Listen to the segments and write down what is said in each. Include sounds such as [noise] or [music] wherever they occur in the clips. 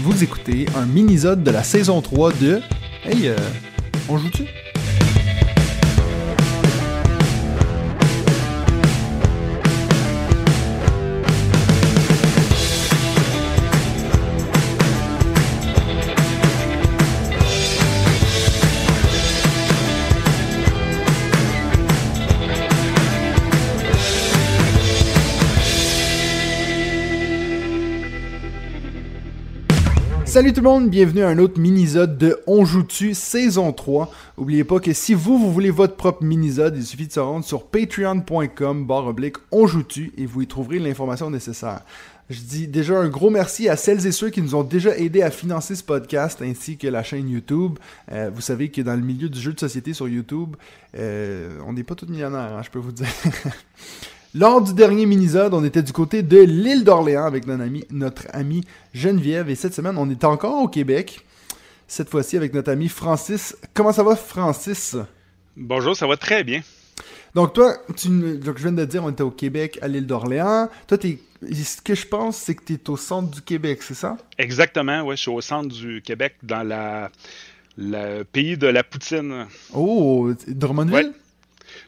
Vous écoutez un mini-zode de la saison 3 de... Hey, euh, on joue-tu? Salut tout le monde, bienvenue à un autre mini-zode de On joue-tu saison 3. Oubliez pas que si vous, vous voulez votre propre mini-zode, il suffit de se rendre sur patreon.com barre oblique On joue-tu et vous y trouverez l'information nécessaire. Je dis déjà un gros merci à celles et ceux qui nous ont déjà aidés à financer ce podcast ainsi que la chaîne YouTube. Euh, vous savez que dans le milieu du jeu de société sur YouTube, euh, on n'est pas tous millionnaires, hein, je peux vous dire. [laughs] Lors du dernier mini-zode, on était du côté de l'île d'Orléans avec notre ami, notre ami Geneviève. Et cette semaine, on est encore au Québec. Cette fois-ci avec notre ami Francis. Comment ça va, Francis? Bonjour, ça va très bien. Donc, toi, tu, donc, je viens de te dire, on était au Québec, à l'île d'Orléans. Toi, es, ce que je pense, c'est que tu es au centre du Québec, c'est ça? Exactement, oui. Je suis au centre du Québec, dans la, le pays de la poutine. Oh, Drummondville? Ouais.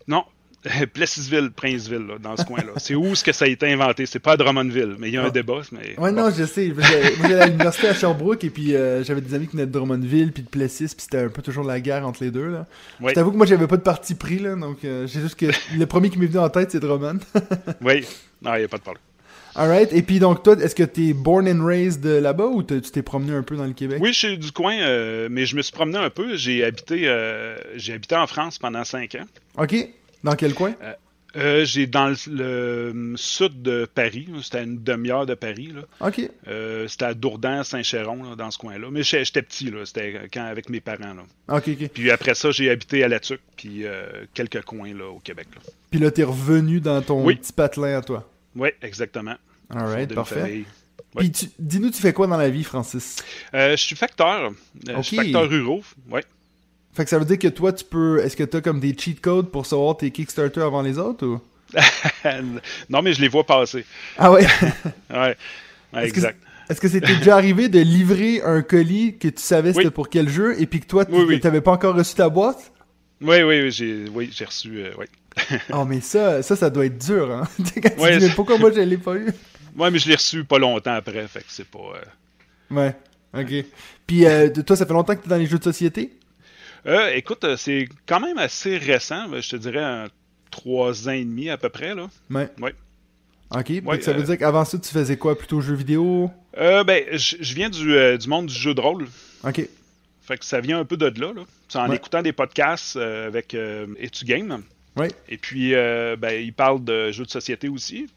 Non, [laughs] Plessisville, Princeville, là, dans ce coin-là. C'est où ce que ça a été inventé? C'est pas à Drummondville, mais il y a un Ah. débat. Mais Ouais, bon. non, je sais. Moi, j'allais à l'université à Sherbrooke et puis euh, j'avais des amis qui venaient de Drummondville puis de Plessis, puis c'était un peu toujours la guerre entre les deux. Là. Oui. Je t'avoue que moi, j'avais pas de parti pris, là, donc euh, j'ai juste que le premier qui m'est venu en tête, c'est Drummond. [laughs] Oui, non, il n'y a pas de problème. Alright, et puis donc toi, est-ce que t'es born and raised de là-bas ou tu t'es promené un peu dans le Québec? Oui, je suis du coin, euh, mais je me suis promené un peu. J'ai habité, euh, j'ai habité en France pendant cinq ans. Ok, dans quel coin? Euh, j'ai dans le, le sud de Paris. C'était à une demi-heure de Paris. Là. Ok, Euh, c'était à Dourdan, Saint-Chéron, là, dans ce coin-là. Mais j'étais petit, là. C'était quand avec mes parents. Là. ok, ok. Puis après ça, j'ai habité à La Tuque, puis euh, quelques coins là, au Québec. Là. Puis là, t'es revenu dans ton Oui. petit patelin à toi. Oui, exactement. Une parfait. Puis tu- dis-nous, tu fais quoi dans la vie, Francis? Euh, je suis facteur. Euh, Je suis facteur ruraux. Ouais. Fait que ça veut dire que toi, tu peux. Est-ce que t'as comme des cheat codes pour savoir tes Kickstarter avant les autres ou? [laughs] non, mais je les vois passer. Ah ouais? [laughs] Ouais. Exact. Est-ce que c'était déjà arrivé de livrer un colis que tu savais c'était Oui. pour quel jeu et puis que toi, tu Oui, oui. t'avais pas encore reçu ta boîte? Oui, oui, oui, j'ai oui, j'ai reçu. euh, oui. [laughs] Oh, mais ça, ça, ça doit être dur, hein? Quand tu Ouais, dis, mais c'est- pourquoi moi je l'ai pas eu? Ouais, mais je l'ai reçu pas longtemps après, fait que c'est pas. euh, Ouais, ok. Puis euh, toi, ça fait longtemps que tu es dans les jeux de société? Euh, écoute, euh, c'est quand même assez récent. ben, Je te dirais un trois ans et demi à peu près. Là. Ouais. Ouais. Ok, Ouais, ça veut euh, dire qu'avant ça, tu faisais quoi? Plutôt jeux vidéo? Euh, ben, je viens du, euh, du monde du jeu de rôle. Ok, Fait que ça vient un peu de là. là. C'est en Ouais. écoutant des podcasts euh, avec euh, Etu Game. ouais. Et puis, euh, ben, il parle de jeux de société aussi.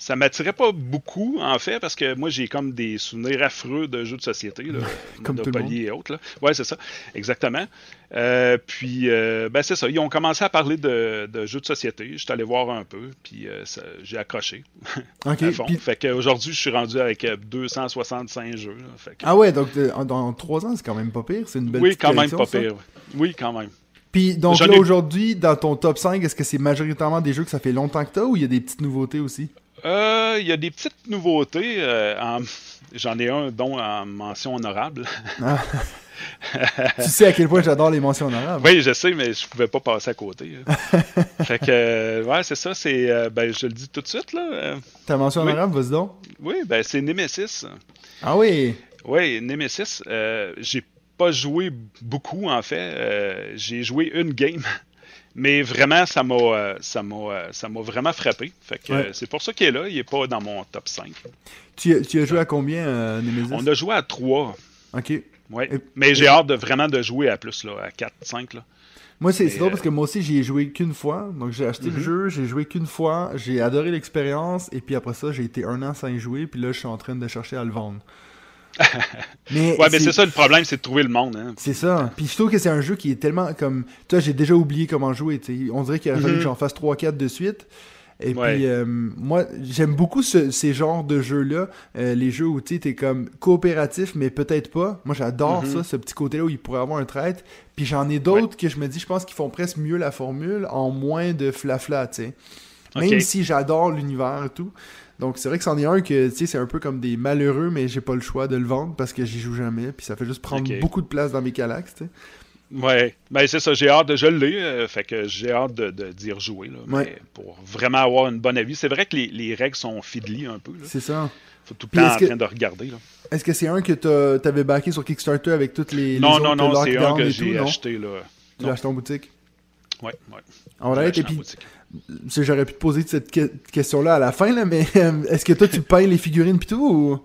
Ça m'attirait pas beaucoup, en fait, parce que moi, j'ai comme des souvenirs affreux de jeux de société, là, [laughs] Comme Monopoly et autres. Là. Ouais, c'est ça, exactement. Euh, puis, euh, ben, c'est ça. Ils ont commencé à parler de, de jeux de société. Je suis allé voir un peu, puis euh, j'ai accroché [laughs] Ok. à fond. puis- Fait qu'aujourd'hui, je suis rendu avec euh, 265 jeux. là. Fait que- Ah ouais, donc dans trois ans, c'est quand même pas pire. C'est une belle oui, quand même pas ça. pire. Oui, quand même. Puis donc là, ai- aujourd'hui, dans ton top 5, est-ce que c'est majoritairement des jeux que ça fait longtemps que t'as ou il y a des petites nouveautés aussi? Euh, Il y a des petites nouveautés. euh, en- J'en ai un, dont en mention honorable. Ah. [laughs] tu sais à quel point j'adore les mentions honorables. Oui, je sais, mais je pouvais pas passer à côté. [laughs] fait que, euh, ouais, c'est ça. C'est, euh, ben, je le dis tout de suite là. euh, Ta mention Oui. honorable, vas-y donc. oui, ben, c'est Nemesis. Ah oui! Oui, Nemesis. Euh, j'ai pas joué beaucoup en fait. Euh, j'ai joué une game. Mais vraiment, ça m'a, euh, ça m'a, euh, ça m'a vraiment frappé. Fait que Ouais. c'est pour ça qu'il est là. Il est pas dans mon top 5. Tu, as- tu as joué à combien, euh, Nemesis? On a joué à 3. Ok. Ouais. Et- Mais j'ai hâte de vraiment de jouer à plus là, à 4, 5 là. Moi, c'est drôle euh, parce que moi aussi, j'y ai joué qu'une fois. Donc, j'ai acheté le Mhm. jeu, j'ai joué qu'une fois, j'ai adoré l'expérience, et puis après ça, j'ai été un an sans y jouer, puis là, je suis en train de chercher à le vendre. [laughs] mais Ouais, mais c'est ça le problème, c'est de trouver le monde. Hein. C'est ça. Puis je trouve que c'est un jeu qui est tellement comme. Toi, j'ai déjà oublié comment jouer. On dirait qu'il aurait fallu Mhm. que j'en fasse 3-4 de suite. Et Ouais. puis, euh, moi, j'aime beaucoup ce- ces genres de jeux-là. euh, les jeux où tu t'es comme coopératif, mais peut-être pas. Moi, j'adore Mhm. ça, ce petit côté-là où il pourrait avoir un trait. Puis j'en ai d'autres que je me dis, je pense qu'ils font presque mieux la formule en moins de flafla, tu sais. Même si j'adore l'univers et tout. Donc c'est vrai que c'en est un que, tu sais, c'est un peu comme des malheureux, mais j'ai pas le choix de le vendre parce que j'y joue jamais, puis ça fait juste prendre beaucoup de place dans mes calax, tu sais. Ouais, ben c'est ça, j'ai hâte de je l'ai, euh, fait que j'ai hâte de, d'y rejouer, là, Ouais. mais pour vraiment avoir une bonne avis. C'est vrai que les, les règles sont fiddly un peu. C'est ça. faut tout le temps en que- train de regarder, là. Est-ce que c'est un que t'avais backé sur Kickstarter avec toutes les, Non, non, non, c'est un que j'ai acheté, là. Tu l'as acheté en boutique? Ouais, ouais. Alright, J'ai et puis, j'aurais pu te poser cette que- question-là à la fin, là, mais euh, est-ce que toi, tu peins les figurines pis tout, ou...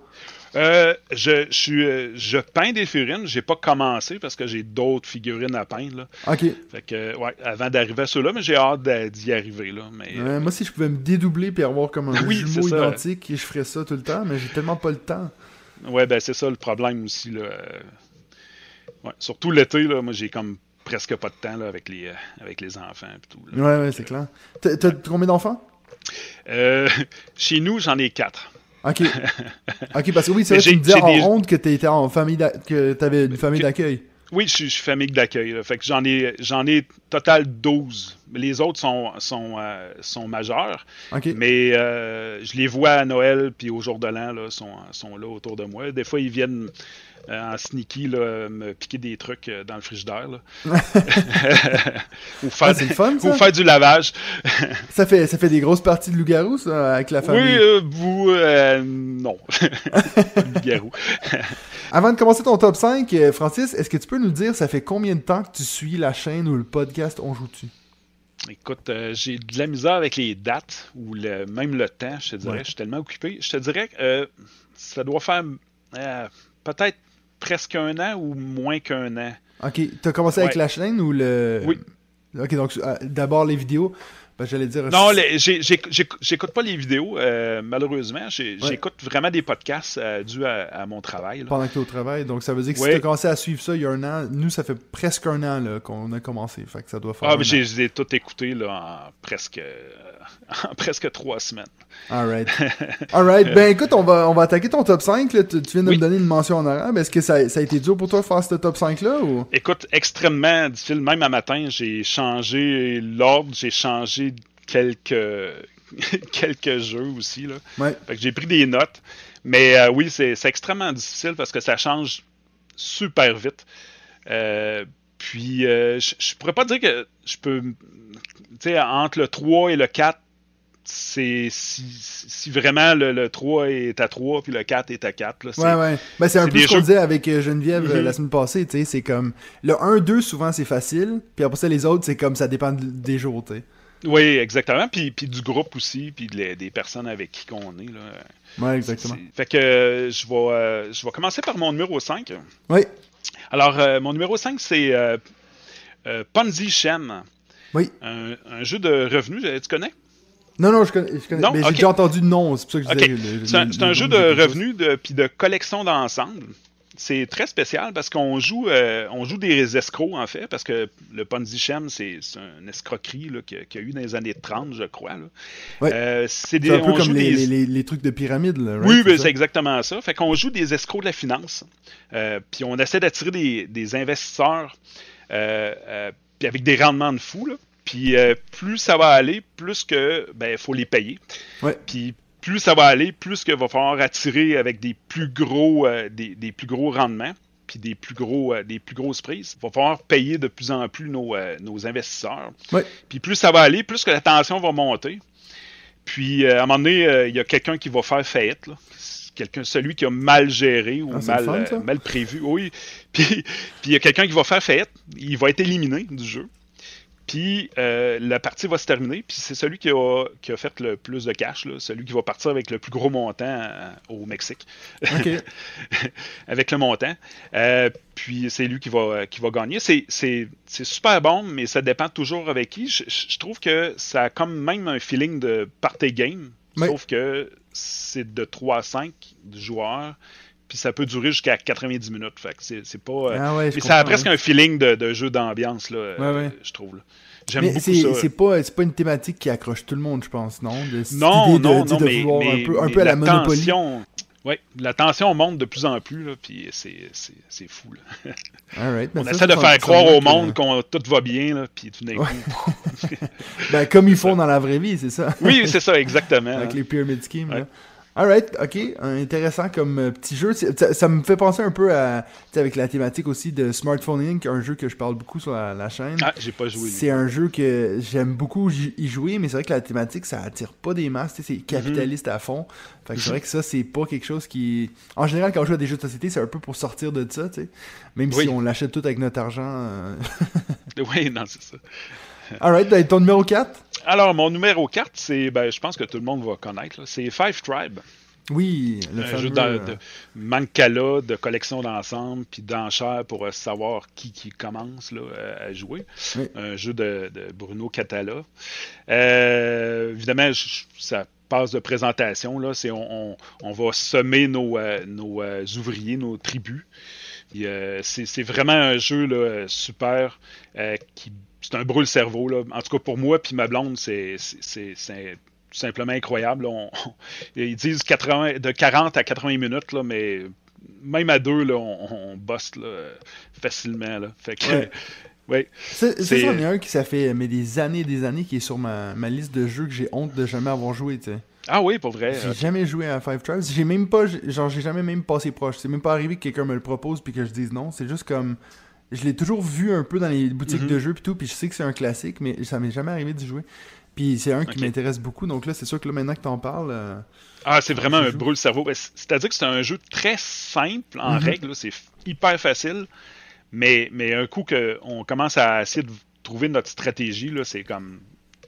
Euh, je, je suis, euh, je peins des figurines. J'ai pas commencé parce que j'ai d'autres figurines à peindre. Là. Ok. Fait que, ouais, avant d'arriver à ceux-là, mais j'ai hâte d'y arriver. Là. Mais, euh, moi, si je pouvais me dédoubler puis avoir comme un [laughs] Oui, jumeau identique, je ferais ça tout le temps, mais j'ai tellement pas le temps. ouais, ben c'est ça le problème aussi. Là. Ouais, surtout l'été, là, moi j'ai comme presque pas de temps là, avec, les, euh, avec les enfants. et tout, là. Ouais, ouais, c'est clair. T'as t'as combien d'enfants? Euh, chez nous, j'en ai quatre. Ok. [laughs] Ok, parce que oui, c'est vrai, tu j'ai- me disais en des- ronde que t'étais en famille, d'a- que t'avais une famille Que- d'accueil. Oui, je suis, je suis famille d'accueil. Fait que j'en ai, j'en ai total 12. Les autres sont, sont, euh, sont majeurs. Mais euh, je les vois à Noël puis au jour de l'an, là, sont, sont là autour de moi. Des fois, ils viennent euh, en sneaky là, me piquer des trucs dans le frigidaire. Là. [laughs] [laughs] ou, faire, Ah, c'est le fun, [laughs] ça? ou faire du lavage. Ça fait, ça fait des grosses parties de loup-garou, ça, avec la Oui, famille? euh, vous, euh, non. Loup-garou. Avant de commencer ton top 5, euh, Francis, est-ce que tu peux nous dire, ça fait combien de temps que tu suis la chaîne ou le podcast On Joue-Tu? Écoute, euh, j'ai de la misère avec les dates ou le, même le temps, je te dirais. Ouais. Je suis tellement occupé. Je te dirais que euh, ça doit faire euh, peut-être presque un an ou moins qu'un an. Ok, t'as commencé avec la chaîne ou le... Oui. Ok, donc d'abord les vidéos. Ben, j'allais dire... Non, j'écoute pas les vidéos, euh, malheureusement. Ouais. J'écoute vraiment des podcasts euh, dus à, à mon travail. là. pendant que tu au travail. Donc ça veut dire que Ouais. si tu as commencé à suivre ça il y a un an, nous ça fait presque un an qu'on a commencé. Fait que ça doit faire. Ah, mais j'ai tout écouté là, en, presque, euh, [laughs] en presque trois semaines. Alright. [laughs] Alright. Ben écoute, on va, on va attaquer ton top 5. Là. Tu, tu viens de Oui. me donner une mention en arabe. Est-ce que ça, ça a été dur pour toi de faire ce top 5 là ou... Écoute, extrêmement difficile. Même à matin, j'ai changé l'ordre, j'ai changé quelques, [laughs] quelques jeux aussi. Là. Ouais. Fait que j'ai pris des notes. Mais euh, oui, c'est c'est extrêmement difficile parce que ça change super vite. Euh, puis, euh, je je pourrais pas dire que je peux. Tu sais, entre le 3 et le 4, c'est si, si vraiment le, le 3 est à 3 puis le 4 est à 4. Là, c'est- Ouais, ouais. Ben, c'est un c'est peu des ce qu'on jeux- disait avec euh, Geneviève euh, la semaine passée. tu sais, C'est comme. Le 1-2, souvent, c'est facile. Puis après ça, les autres, c'est comme ça dépend de- des jours. Oui, exactement. Puis, puis du groupe aussi, puis les- des personnes avec qui qu'on est. Là. Ouais, exactement. C'est- Fait que euh, je vais, euh, je vais commencer par mon numéro 5. Oui. Alors, euh, mon numéro 5, c'est Ponzi Shem. Oui. Un, un jeu de revenus, tu connais? Non, non, je connais. je connais. Non? Mais j'ai déjà entendu le nom. C'est pour ça que je disais. C'est un, jeu de revenus de, puis de collection d'ensemble. C'est très spécial parce qu'on joue, euh, on joue des escrocs, en fait, parce que le Ponzi Shem, c'est une escroquerie là, qu'il y a- eu dans les années 30, je crois. Ouais. Euh, c'est un peu on comme joue les, des- les, trucs de pyramide. Là, right? Oui, ben, c'est exactement ça. Fait qu'on joue des escrocs de la finance. Euh, puis on essaie d'attirer des, des investisseurs puis avec des rendements de fou. Là. Puis euh, plus ça va aller, plus que ben faut les payer. Ouais. Puis plus ça va aller, plus que va falloir attirer avec des plus gros euh, des, des plus gros rendements puis des plus gros euh, des plus grosses prises. Il va falloir payer de plus en plus nos, nos investisseurs. Ouais. Puis plus ça va aller, plus que la tension va monter. Puis à un moment donné, il y a quelqu'un qui va faire faillite. Là. Quelqu'un, celui qui a mal géré ou Ah, mal, fun, euh, mal prévu. Oui. [laughs] Puis puis il y a quelqu'un qui va faire faillite. Il va être éliminé du jeu. Puis euh, la partie va se terminer. Puis c'est celui qui a, qui a fait le plus de cash, là, celui qui va partir avec le plus gros montant euh, au Mexique. [laughs] Avec le montant. Euh, puis c'est lui qui va, qui va gagner. C'est, super bon, mais ça dépend toujours avec qui. Je, je- je trouve que ça a comme même un feeling de party game, Oui. sauf que c'est de 3 à 5 joueurs, puis ça peut durer jusqu'à 90 minutes. Fait que c'est, pas, euh, Ah ouais, mais ça a presque ouais. un feeling de, de jeu d'ambiance, là, euh, je trouve. J'aime Mais beaucoup c'est ça. c'est pas, c'est pas une thématique qui accroche tout le monde, je pense, non? De, Non, de- non, mais, un peu, un mais peu à la, Monopoly. tension- Oui, la tension monte de plus en plus, là, puis c'est, c'est, fou. Là. [laughs] Ben on essaie de faire croire au monde qu'on tout va bien, là, puis tout d'un coup. [laughs] ben, comme ils font dans la vraie vie, c'est ça. oui, c'est ça, exactement. [laughs] Avec les Pyramid Schemes. Là. Alright, ok, intéressant comme euh, petit jeu. Ça, me fait penser un peu à, avec la thématique aussi de Smartphone Inc., un jeu que je parle beaucoup sur la, chaîne. Ah, j'ai pas joué. C'est un jeu que j'aime beaucoup y jouer, mais c'est vrai que la thématique, ça attire pas des masses, c'est capitaliste à fond. Fait que c'est vrai que ça, c'est pas quelque chose qui... En général, quand on joue à des jeux de société, c'est un peu pour sortir de ça, tu sais. Même si on l'achète tout avec notre argent. Euh. [laughs] oui, non, c'est ça. Alright, ben, ton numéro 4 alors, mon numéro 4, c'est, ben, je pense que tout le monde va connaître, c'est Five Tribe. Oui, le un jeu de, de Mancala, de collection d'ensemble, puis d'enchères pour euh, savoir qui, qui commence là, à jouer. Un jeu de, Bruno Catala. Euh, évidemment, ça passe de présentation. Là, c'est on, on, va semer nos, euh, nos ouvriers, nos tribus. C'est vraiment un jeu là, super qui c'est un brûle-cerveau. Là. En tout cas, pour moi, puis ma blonde, c'est simplement incroyable. ils disent 80, de 40 à 80 minutes, là, mais même à deux, là, on, on bosse facilement. Là. Fait que, ouais. [laughs] C'est ça, un qui ça fait mais des années et des années qui est sur ma, ma liste de jeux que j'ai honte de jamais avoir joué. Ah oui, pour vrai. J'ai jamais joué à Five Tribes. J'ai même pas, genre, j'ai jamais même passé proche. C'est même pas arrivé que quelqu'un me le propose puis que je dise non. C'est juste comme je l'ai toujours vu un peu dans les boutiques mhm. de jeux puis tout, puis je sais que c'est un classique, mais ça m'est jamais arrivé d'y jouer. Puis c'est un qui m'intéresse beaucoup, donc là, c'est sûr que là, maintenant que t'en parles... Euh, ah, c'est vraiment un brûle-cerveau. Ben, c'est-à-dire que c'est un jeu très simple en mhm. règle, c'est hyper facile, mais, mais un coup qu'on commence à essayer de trouver notre stratégie, là, c'est comme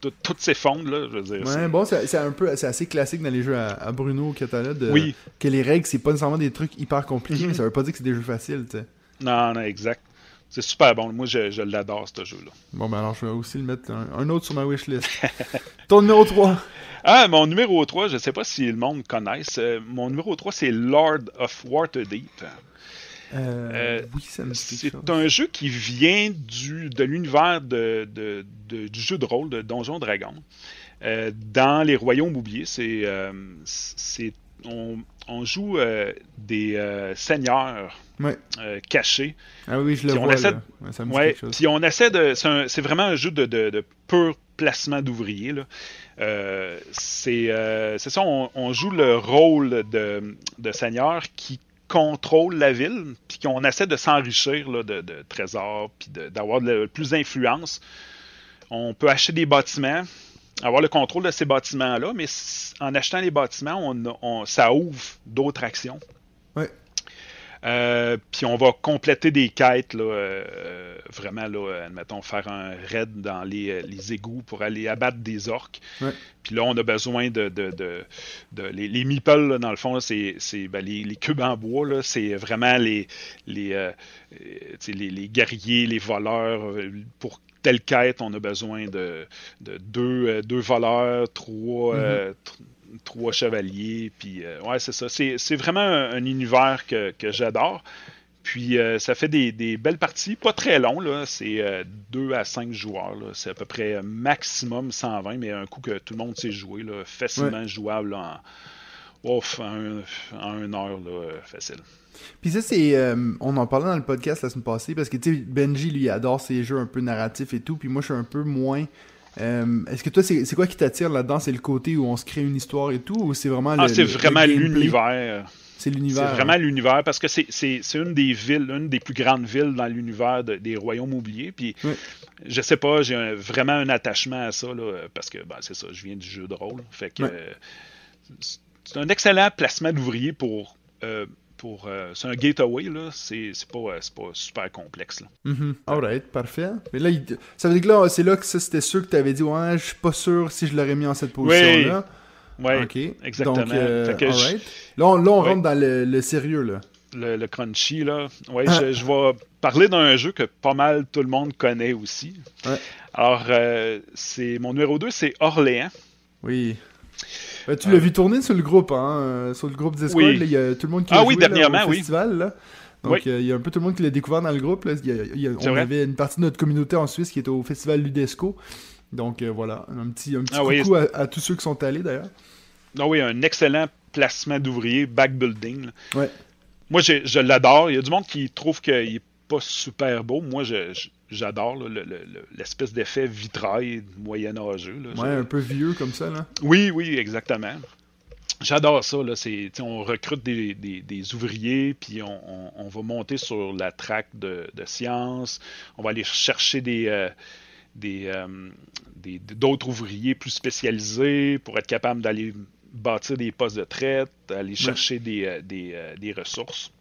tout, s'effondre, là, je veux dire. Ouais, bon, c'est un peu, c'est assez classique dans les jeux à, Bruno Catala de, oui. que les règles, c'est pas nécessairement des trucs hyper compliqués, mais ça veut pas dire que c'est des jeux faciles, tu sais. Non, non, exact. C'est super bon. Moi, je, l'adore, ce jeu-là. Bon, ben alors, je vais aussi le mettre un, autre sur ma wishlist. [laughs] Ton numéro 3 Ah, mon numéro 3, je ne sais pas si le monde connaisse. Euh, mon numéro 3, c'est Lord of Waterdeep. Euh, euh, oui, ça me C'est un jeu qui vient du, de l'univers de, du jeu de rôle de Donjon Dragon. dans les royaumes oubliés, c'est, c'est on, on, joue des seigneurs euh, caché. Ah oui, je le vois. puis on essaie de. C'est vraiment un jeu de, de, pur placement d'ouvriers. Euh, euh, c'est ça, on, joue le rôle de, de seigneur qui contrôle la ville, puis qu'on essaie de s'enrichir de, de, trésors, puis d'avoir plus d'influence. On peut acheter des bâtiments, avoir le contrôle de ces bâtiments-là, mais en achetant les bâtiments, on, ça ouvre d'autres actions. Ouais. Euh, puis on va compléter des quêtes, là, euh, vraiment, là, admettons, faire un raid dans les, les égouts pour aller abattre des orques. Puis là, on a besoin de... de, de, les, les meeples, dans le fond, c'est ben, les, les, cubes en bois, c'est vraiment les, les, euh, les, les, guerriers, les voleurs. Pour telle quête, on a besoin de, de deux, deux voleurs, trois... Mm-hmm trois chevaliers. Puis, euh, ouais, c'est ça. C'est vraiment un, univers que, j'adore. Puis, euh, ça fait des, belles parties, pas très long, là. C'est 2 euh, à 5 joueurs, C'est à peu près maximum 120, mais un coup que tout le monde sait jouer, là, facilement jouable en, ouf, en, une heure, facile. Puis ça, c'est. on en parlait dans le podcast la semaine passée, parce que, tu sais, Benji, lui, adore ces jeux un peu narratifs et tout, puis moi, je suis un peu moins euh, est-ce que toi, c'est quoi qui t'attire là-dedans? C'est le côté où on se crée une histoire et tout Ou c'est vraiment Ah, c'est vraiment l'univers. C'est l'univers. C'est vraiment l'univers parce que c'est une des villes, une des plus grandes villes dans l'univers des royaumes oubliés. Puis, je sais pas, j'ai vraiment un attachement à ça parce que ben, c'est ça, je viens du jeu de rôle. Fait que c'est un excellent placement d'ouvrier pour. Euh, euh, c'est un gateway, là. C'est pas, euh, pas super complexe, là. Mm-hmm. Alright, parfait. Mais là, ça veut dire que là, c'est là que c'était sûr que tu avais dit, ouais, je suis pas sûr si je l'aurais mis en cette position-là. Oui, ouais, exactement. Donc, euh, Là, on, là, on rentre dans le, sérieux, là. Le, crunchy, là. Ouais, je, je, vais parler d'un jeu que pas mal tout le monde connaît aussi. Ouais. Alors, c'est mon numéro 2, c'est Orléans. Oui tu l'as vu tourner sur le groupe, hein, euh, sur le groupe Discord. Il y a tout le monde qui ah, a oui, joué, dernièrement, au festival. Là. Donc, euh, il y a un peu tout le monde qui l'a découvert dans le groupe. Là. on avait une partie de notre communauté en Suisse qui était au festival Ludesco. Donc, euh, voilà, un petit, un petit ah coucou à, tous ceux qui sont allés, d'ailleurs. Ah oui, un excellent placement d'ouvriers, backbuilding. Ouais. Moi, je l'adore. Il y a du monde qui trouve qu'il n'est pas super beau. Moi, j'adore l'espèce d'effet vitrail moyenâgeux. Là. Ouais, un peu vieux comme ça. Là. Oui, oui, exactement. J'adore ça. Là. On recrute des, ouvriers, puis on, va monter sur la traque de, sciences. On va aller chercher des, euh, euh, d'autres ouvriers plus spécialisés pour être capable d'aller bâtir des postes de traite, aller chercher des, euh, des, ressources.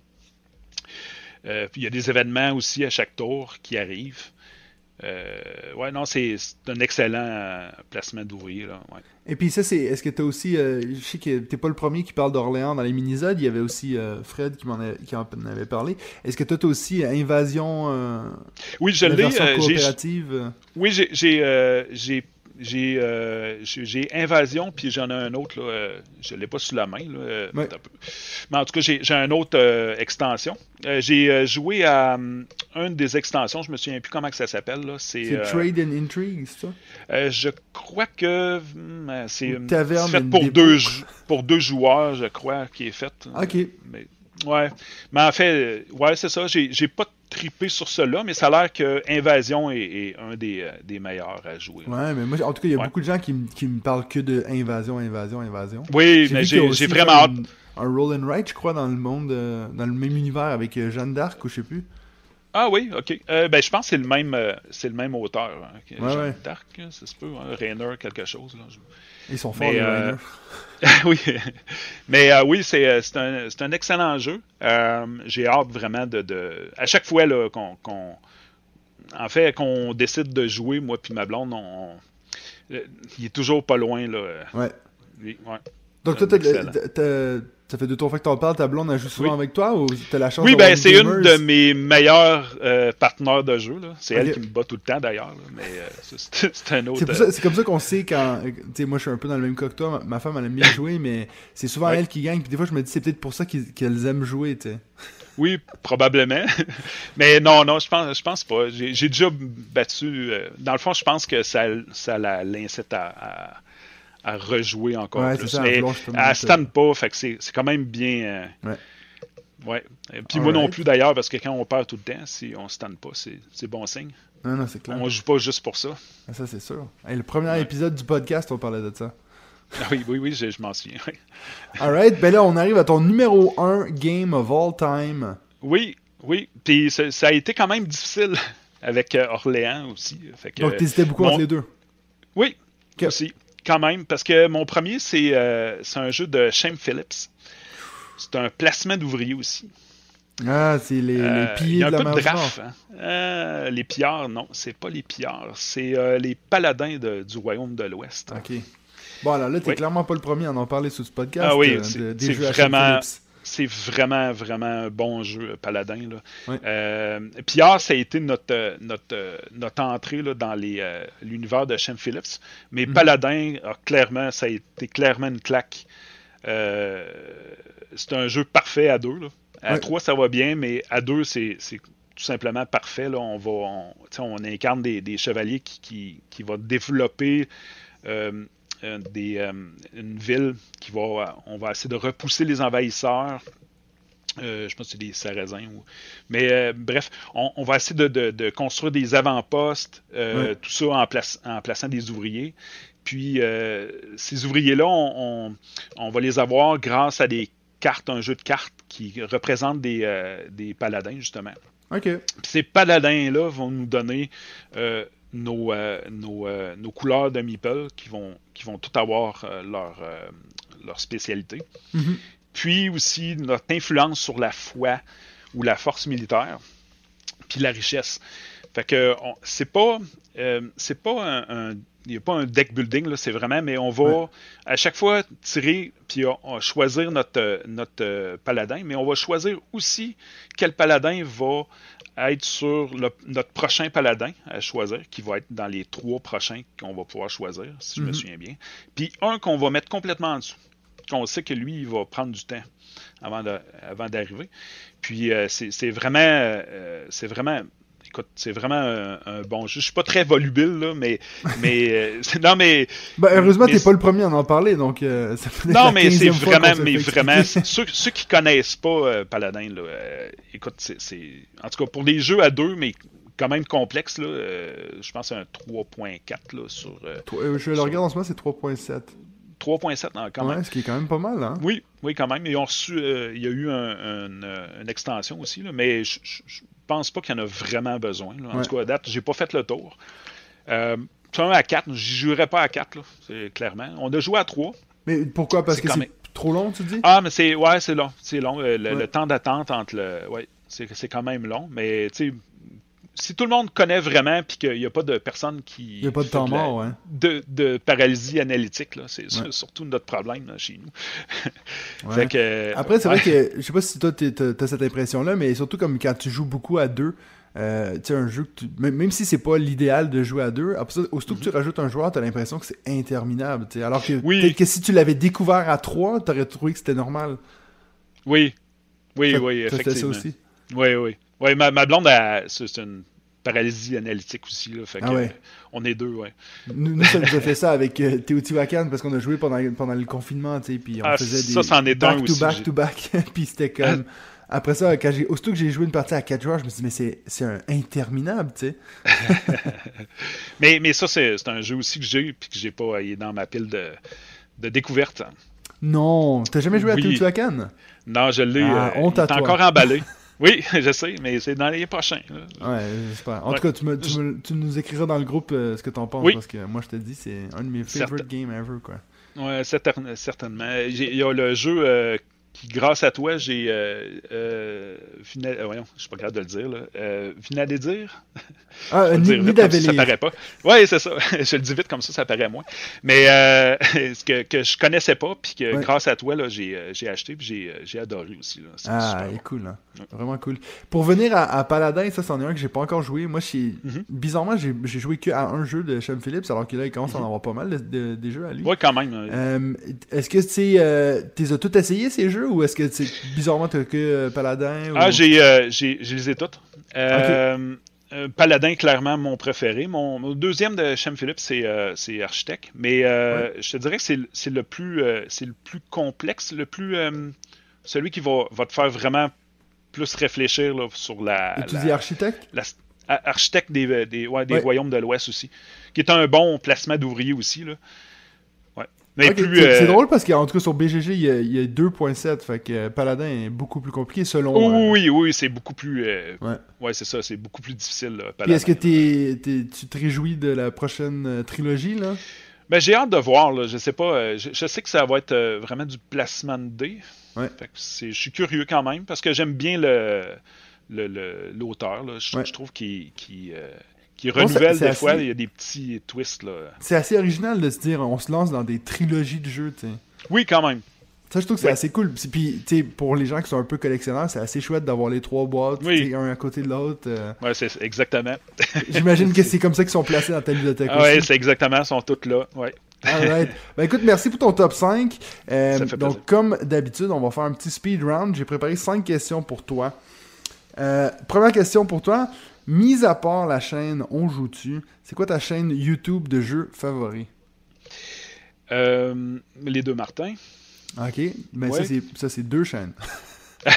Puis il y a des événements aussi à chaque tour qui arrivent. Euh, ouais, non, c'est un excellent euh, placement d'ouvrier. Ouais. Et puis ça, c'est. Est-ce que tu as aussi. Euh, je sais que t'es pas le premier qui parle d'Orléans dans les minisodes. Il y avait aussi Fred qui, m'en qui en avait parlé. Est-ce que tu as aussi Invasion. oui, je l'ai. coopérative. Oui, j'ai euh, j'ai Invasion, puis j'en ai un autre, là, euh, je ne l'ai pas sous la main. Là, euh, Mais en tout cas, j'ai un autre extension. j'ai joué à une des extensions, je me souviens plus comment que ça s'appelle. C'est Trade and Intrigue, c'est ça? je crois que hmm, c'est fait pour deux, pour deux joueurs, je crois, qui est fait. OK. Mais, ouais. Mais en fait, ouais, c'est ça. J'ai pas triper sur cela, mais ça a l'air que Invasion est, un des, euh, des, meilleurs à jouer. Ouais, mais moi, en tout cas, il y a beaucoup de gens qui, qui, me parlent que de Invasion, Invasion, Invasion. Oui, mais j'ai vraiment hâte. Un, roll and write, je crois, dans le monde, euh, dans le même univers avec euh, Jeanne d'Arc ou je sais plus. Ah oui, ok. ben, je pense que c'est le même, c'est le même auteur. Hein, d'Arc, ça se peut. Hein, Rainer, quelque chose. Là. Ils sont forts, les Rainer. [laughs] oui, mais euh, oui, c'est un, un, excellent jeu. Euh, j'ai hâte vraiment de, de, À chaque fois qu'on. en fait, qu'on décide de jouer, moi puis ma blonde, on, il est toujours pas loin. Là. Ouais. Oui, ouais. Donc, toi, ça fait deux tours que t'en parles, ta blonde elle joue souvent avec toi ou t'as la chance Oui, ben c'est une de mes meilleures euh, partenaires de jeu. C'est elle qui me bat tout le temps d'ailleurs. Mais euh, [laughs] c'est un autre. Euh, c'est comme ça qu'on sait quand. Tu sais, moi je suis un peu dans le même cas que toi. Ma femme elle aime bien [laughs] jouer, mais c'est souvent elle qui gagne. Puis des fois je me dis c'est peut-être pour ça qu'elles aiment jouer, tu sais. Oui, probablement. [laughs] mais non, non, je pense, je pense pas. J'ai déjà battu. dans le fond, je pense que ça, ça l'incite à à rejouer encore plus. mais elle stand pas, fait que c'est quand même bien. Euh, ouais. Ouais. Et puis moi non plus d'ailleurs, parce que quand on perd tout le temps, si on stand pas, c'est bon signe. Non, non, c'est clair. On joue pas juste pour ça. Ah, ça, c'est sûr. le premier épisode du podcast, on parlait de ça. Ah oui, oui, oui, je, m'en souviens. [laughs] Alright, ben là, on arrive à ton numéro 1 game of all time. Oui, oui. Puis ça, a été quand même difficile [laughs] avec euh, Orléans aussi. Fait que, Donc, t'hésitais beaucoup entre les deux. Oui, aussi quand même, parce que mon premier, c'est euh, un jeu de Shane Phillips. C'est un placement d'ouvriers aussi. Ah, c'est les, euh, les pillés de la de draft, hein. euh, les pillards, non, c'est pas les pillards, c'est les paladins du royaume de l'Ouest. Ok. Bon, alors là, t'es clairement pas le premier à en parler sur ce podcast. Ah oui, c'est vraiment c'est vraiment, vraiment un bon jeu, Paladin. Là. Euh, Pierre, ça a été notre, notre, notre entrée là, dans euh, l'univers de Shem Phillips. Mais mhm. Paladin, clairement, ça a été clairement une claque. Euh, c'est un jeu parfait à deux. Là. À trois, ça va bien, mais à deux, c'est tout simplement parfait. Là. On, va, on, on incarne des, des chevaliers qui, qui, qui vont développer euh, des, euh, une ville qui va. On va essayer de repousser les envahisseurs. Euh, je pense que c'est des Sarrasins. Mais bref, on, va essayer de, construire des avant-postes, tout ça en, place, en, plaçant des ouvriers. Puis ces ouvriers-là, on, va les avoir grâce à des cartes, un jeu de cartes qui représente des, des paladins, justement. OK. ces paladins-là vont nous donner nos, euh, euh, nos, couleurs de meeple qui vont, qui vont tout avoir euh, leur, leur spécialité. Mhm. Puis aussi notre influence sur la foi ou la force militaire, puis la richesse. Fait que c'est pas c'est pas un, il n'y a pas un deck building, c'est vraiment, mais on va à chaque fois tirer puis choisir notre, notre paladin, mais on va choisir aussi quel paladin va être sur notre prochain paladin à choisir, qui va être dans les trois prochains qu'on va pouvoir choisir, si je me mhm. souviens bien. Puis un qu'on va mettre complètement en dessous, qu'on sait que lui, il va prendre du temps avant d'arriver. Puis euh, c'est vraiment, euh, c'est vraiment écoute, c'est vraiment un, bon jeu. Je suis pas très volubile, là, mais. mais [laughs] non, mais. Ben, heureusement, t'es pas le premier à en parler, donc. ça non, mais c'est vraiment. Mais vraiment, ceux, ceux qui connaissent pas Paladin, là, écoute, c'est. En tout cas, pour les jeux à deux, mais quand même complexe. Là, je pense à un 3.4 sur. je le regarde en ce moment, c'est 3.7. 3.7 quand même. ce qui est quand même pas mal. Hein? Oui, oui, quand même. Ils ont reçu, euh, il y a eu une extension aussi, là, mais je, je, pense pas qu'il y en a vraiment besoin. En tout cas, à date, j'ai pas fait le tour. Euh, à 4, j'y jouerais pas à 4, là, clairement. On a joué à 3. Mais pourquoi? Parce que c'est trop long, tu dis? Ah, mais c'est ouais, c'est long. C'est long. Euh, le, le, temps d'attente entre le. Ouais, c'est quand même long. Mais tu sais, si tout le monde connaît vraiment, puis qu'il n'y a pas de personne qui. Il n'y a pas de temps mort, ouais. De, paralysie analytique, là. C'est surtout notre problème chez nous. Après, c'est vrai que, je sais pas si toi, tu as cette impression-là, mais surtout comme quand tu joues beaucoup à deux, euh, tu sais, un jeu que tu... Même si c'est pas l'idéal de jouer à deux, après ça, aussitôt que tu mhm. rajoutes un joueur, tu as l'impression que c'est interminable. Alors que peut-être que si tu l'avais découvert à trois, tu aurais trouvé que c'était normal. Oui. Oui, oui, effectivement. ça aussi. Oui, oui. Oui, ma, ma blonde, c'est une paralysie analytique aussi. Là, fait ah que, on est deux, ouais. Nous, nous ça nous a fait ça avec euh, Teotihuacan parce qu'on a joué pendant, pendant le confinement, tu sais, puis on ah, faisait des ça, est back to back to back, [laughs] puis c'était comme... Après ça, quand j'ai, aussitôt que j'ai joué une partie à 4 joueurs, je me suis dit, mais c'est, c'est un interminable, tu sais. [laughs] mais, mais ça, c'est, c'est un jeu aussi que j'ai, puis que j'ai pas, il est dans ma pile de, de découverte. Non, t'as jamais joué à Teotihuacan? Non, je l'ai. Ah, euh, il est encore emballé. [laughs] Oui, [laughs] je sais, mais c'est dans les prochains. Ouais, j'espère. En tout cas, tu, me, tu, me, tu, nous écriras dans le groupe euh, ce que t'en penses, parce que moi, je te dis, c'est un de mes favorite games ever, quoi. Ouais, certainement. Il y a le jeu euh, qui, grâce à toi, j'ai. Euh, euh, euh, voyons, je suis pas capable de le dire. Là. Euh, [laughs] dire Ah, dire vite, ça paraît pas. Oui, c'est ça. [laughs] je le dis vite comme ça, ça paraît moins. Mais euh, [laughs] ce que, que je connaissais pas, puis que grâce à toi, j'ai, acheté, puis j'ai, adoré aussi. Là. ah, il est cool. Hein. Vraiment cool. Pour venir à, Paladin, ça, c'en est un que j'ai pas encore joué. Moi, mm-hmm. bizarrement, j'ai, joué que à un jeu de Sean Phillips, alors qu'il là, il commence à en mm-hmm. avoir pas mal de, des jeux à lui. Oui, quand même. est-ce que tu as tout essayé, ces jeux, ou est-ce que c'est bizarrement t'as que euh, Paladin Ah, j'ai, euh, j'ai, je les ai toutes. Euh, Paladin, clairement, mon préféré. Mon, deuxième de Shem Phillips, c'est, c'est Architect. Mais je te dirais que c'est, c'est, le plus, c'est le plus complexe, le plus. celui qui va, va te faire vraiment plus réfléchir là, sur la. Et tu dis Architect Architecte des, des, ouais, des royaumes de l'Ouest aussi. Qui est un bon placement d'ouvrier aussi. Là. C'est euh, drôle parce qu'en tout cas sur BGG, il y a, a 2.7, fait que euh, Paladin est beaucoup plus compliqué selon. Oh, oui, oui, c'est beaucoup plus. Euh, ouais, ouais c'est ça, c'est beaucoup plus difficile. est-ce que t'es, tu te réjouis de la prochaine trilogie là? Ben j'ai hâte de voir. Là. Je sais pas. Je, sais que ça va être vraiment du placement de dés. Ouais. je suis curieux quand même parce que j'aime bien le, l'auteur. Je, trouve qu'il, qui renouvelle des fois, il y a des petits twists. là. C'est assez original de se dire, on se lance dans des trilogies de jeux, tu sais. Oui, quand même. Ça, je trouve que c'est assez cool. Puis, tu sais, pour les gens qui sont un peu collectionneurs, c'est assez chouette d'avoir les trois boîtes, oui. un à côté de l'autre. Euh. Ouais, c'est exactement. [laughs] J'imagine que [laughs] c'est comme ça qu'ils sont placés dans ta bibliothèque. Ah, ouais, c'est exactement, ils sont toutes là. Ouais. Alright. [laughs] Ben écoute, merci pour ton top 5. Euh, donc, comme d'habitude, on va faire un petit speed round. J'ai préparé 5 questions pour toi. Euh, première question pour toi. Mis à part la chaîne On Joue-Tu, c'est quoi ta chaîne YouTube de jeux favori? Euh, les deux Martins. Ok, ben, ça c'est deux chaînes. [laughs]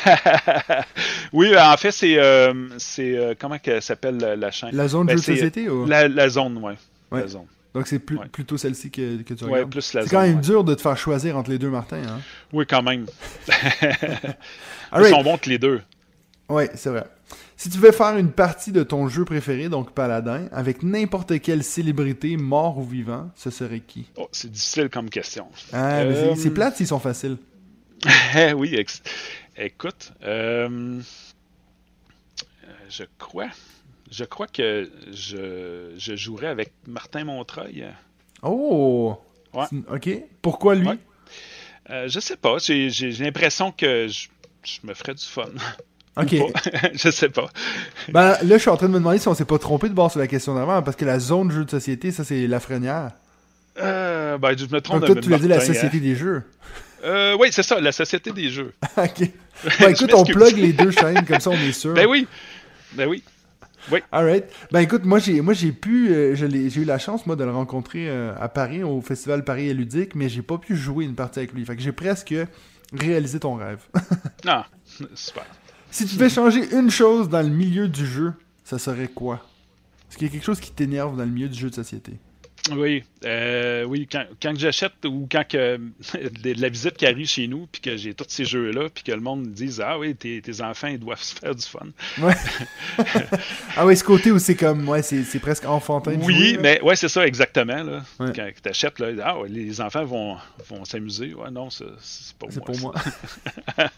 oui, en fait, c'est. Euh, euh, comment qu'elle s'appelle la, chaîne? La zone de ben, jeux de société ou... la, zone, oui. Ouais. La zone. Donc c'est plutôt celle-ci que, que tu regardes. Ouais, plus C'est quand même dur de te faire choisir entre les deux Martins. Hein? Oui, quand même. [laughs] Ils sont bons que les deux. Oui, c'est vrai. Si tu veux faire une partie de ton jeu préféré, donc Paladin, avec n'importe quelle célébrité, mort ou vivant, ce serait qui? Oh, C'est difficile comme question. Ah, euh... c'est plate s'ils sont faciles. [laughs] oui, écoute, euh... je crois, je crois que je, je jouerais avec Martin Montreuil. Oh ouais. Ok. Pourquoi lui? Euh, Je sais pas. J'ai l'impression que je, je me ferais du fun. [laughs] Ok. [laughs] je sais pas. [laughs] Ben, là, je suis en train de me demander si on s'est pas trompé de bord sur la question d'avant, parce que la zone jeu de société, ça, c'est la frenière. Euh, ben, je me trompe. Donc, toi, tu l'as dit la société des jeux. Euh, oui, c'est ça, la société des jeux. [laughs] ok. Ben, écoute, on plug les deux chaînes, comme ça, on est sûr. Ben oui. Ben oui. Oui. Alright. Ben écoute, moi j'ai moi j'ai pu euh, j'ai eu la chance moi de le rencontrer euh, à Paris au festival Paris et ludique, mais j'ai pas pu jouer une partie avec lui. Fait que j'ai presque réalisé ton rêve. Non, super. Si tu devais changer une chose dans le milieu du jeu, ça serait quoi? Est-ce qu'il y a quelque chose qui t'énerve dans le milieu du jeu de société? Oui, euh, oui, quand, quand j'achète ou quand que [laughs] de la visite qui arrive chez nous, puis que j'ai tous ces jeux-là, puis que le monde me dise Ah oui, tes, tes enfants, ils doivent [laughs] se faire du fun. Ouais. ah ouais, ce côté où c'est comme ouais, c'est c'est presque enfantin. Oui, jouer, mais ouais, c'est ça, exactement. Là. Ouais. Quand tu achètes, là, ah, ouais, les enfants vont, vont s'amuser. Ouais, non, c'est pas C'est moi. pour moi. [laughs]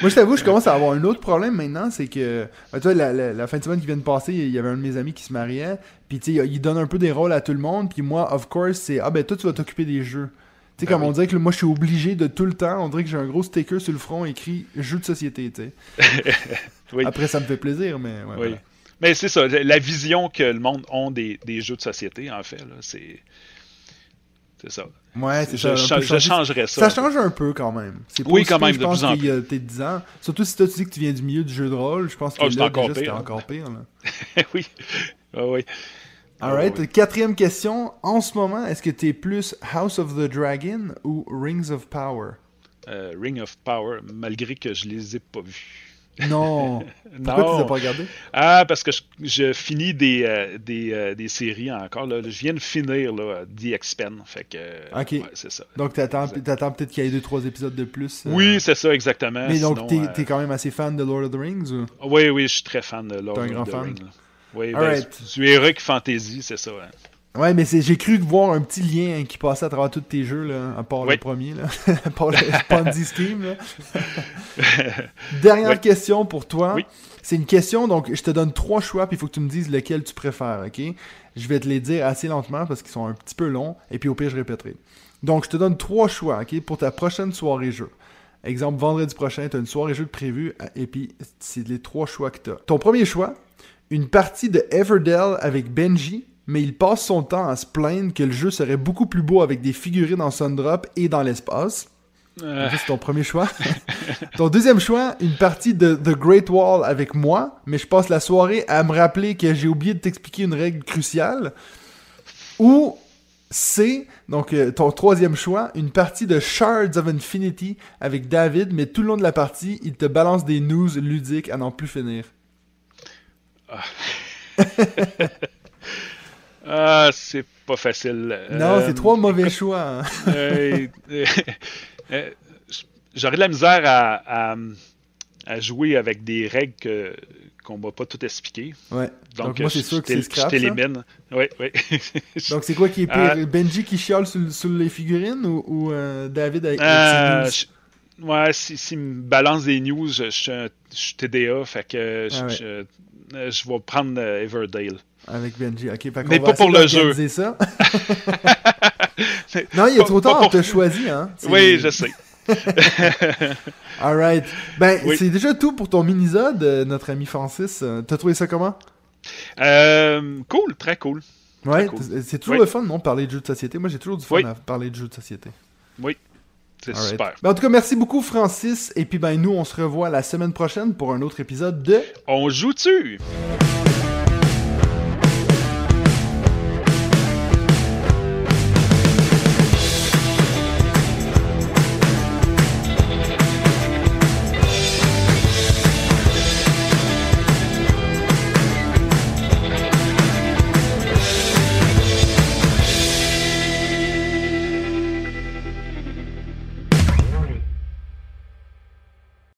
moi, je t'avoue, je commence à avoir un autre problème maintenant, c'est que, tu vois, la, la- la fin de semaine qui vient de passer, il y avait un de mes amis qui se mariait, puis tu sais, il donne un peu des rôles à tout le monde, puis moi, of course, c'est, ah ben toi, tu vas t'occuper des jeux. Tu sais, Ben comme oui. on dirait que moi, je suis obligé de tout le temps, on dirait que j'ai un gros sticker sur le front écrit jeu de société, tu sais. [laughs] Oui. Après, ça me fait plaisir, mais ouais, Oui. voilà. Mais c'est ça, la vision que le monde a des, des jeux de société, en fait, là, c'est. C'est ça. Ouais, c'est ça. je- changerais ça. Ça change un peu quand même. C'est Oui, quand même, je de pense plus en peut-être 10 ans. Surtout si toi tu dis que tu viens du milieu du jeu de rôle, je pense que Oh, là, encore déjà, pire, hein. encore pire. Là. [laughs] oui. Ah oui. Ah Alright, oui. quatrième question. En ce moment, est-ce que t'es plus House of the Dragon ou Rings of Power? Euh, Ring of Power, malgré que je les ai pas vus. Non. [laughs] Pourquoi tu Non. les as pas regardés? Ah, parce que je, je finis des, euh, des, euh, des séries encore. Là. Je viens de finir là, The X-Men. Fait que. Ok. ouais, c'est ça. Donc t'attends, Exact. t'attends peut-être qu'il y ait deux, trois épisodes de plus. Oui, c'est ça, exactement. Mais donc euh, t'es quand même assez fan de Lord of the Rings ou? Oui, oui, je suis très fan de Lord T'es un of grand the fan? Rings, là. Oui, ben, Alright. du Heroic Fantasy, c'est ça. hein. Ouais, mais j'ai cru voir un petit lien qui passait à travers tous tes jeux, là, à part le premier, là. [laughs] à part le [laughs] Ponzi Scheme, là. [laughs] Dernière Oui. question pour toi. Oui. C'est une question, donc je te donne trois choix, puis il faut que tu me dises lequel tu préfères, ok? Je vais te les dire assez lentement parce qu'ils sont un petit peu longs, et puis au pire, je répéterai. Donc, je te donne trois choix, ok, pour ta prochaine soirée jeu. Exemple, vendredi prochain, tu as une soirée jeu de prévue, et puis c'est les trois choix que tu as. Ton premier choix, une partie de Everdell avec Benji, mais il passe son temps à se plaindre que le jeu serait beaucoup plus beau avec des figurines en Sundrop et dans l'espace. Euh, c'est ton premier choix. [laughs] ton deuxième choix, une partie de The Great Wall avec moi, mais je passe la soirée à me rappeler que j'ai oublié de t'expliquer une règle cruciale. Ou C, donc euh, ton troisième choix, une partie de Shards of Infinity avec David, mais tout le long de la partie, il te balance des news ludiques à n'en plus finir. [laughs] ah, c'est pas facile. Non, Euh, c'est trois mauvais choix. hein. [laughs] euh, euh, J'aurais de la misère à, à, à jouer avec des règles qu'on va pas tout expliquer. Ouais. Donc, moi, c'est je- sûr que je c'est scrap. Je ça. t'élimine. Oui, oui. [laughs] Donc c'est quoi qui est pire? Benji qui chiale sur, sur les figurines ou, ou, David avec, avec ses je- ouais, si- s'il me balance des news, je, je suis je TDA, fait que je, Ah ouais. Je, euh, je vais prendre euh, Everdale. avec Benji? Ok, fait Mais va pas pour le jeu. ça. [laughs] non, il est Pas- trop tard, pour- on t'a choisi, hein? Oui, je sais. [laughs] Alright. Ben, Oui. c'est déjà tout pour ton mini-zode, euh, notre ami Francis. T'as trouvé ça comment? Euh, cool, très cool. Ouais, cool. c'est toujours Oui. le fun, non, parler de jeux de société. Moi, j'ai toujours du fun Oui. à parler de jeux de société. Oui, c'est super. Ben, en tout cas, merci beaucoup, Francis. Et puis, ben, nous, on se revoit la semaine prochaine pour un autre épisode de... On joue-tu?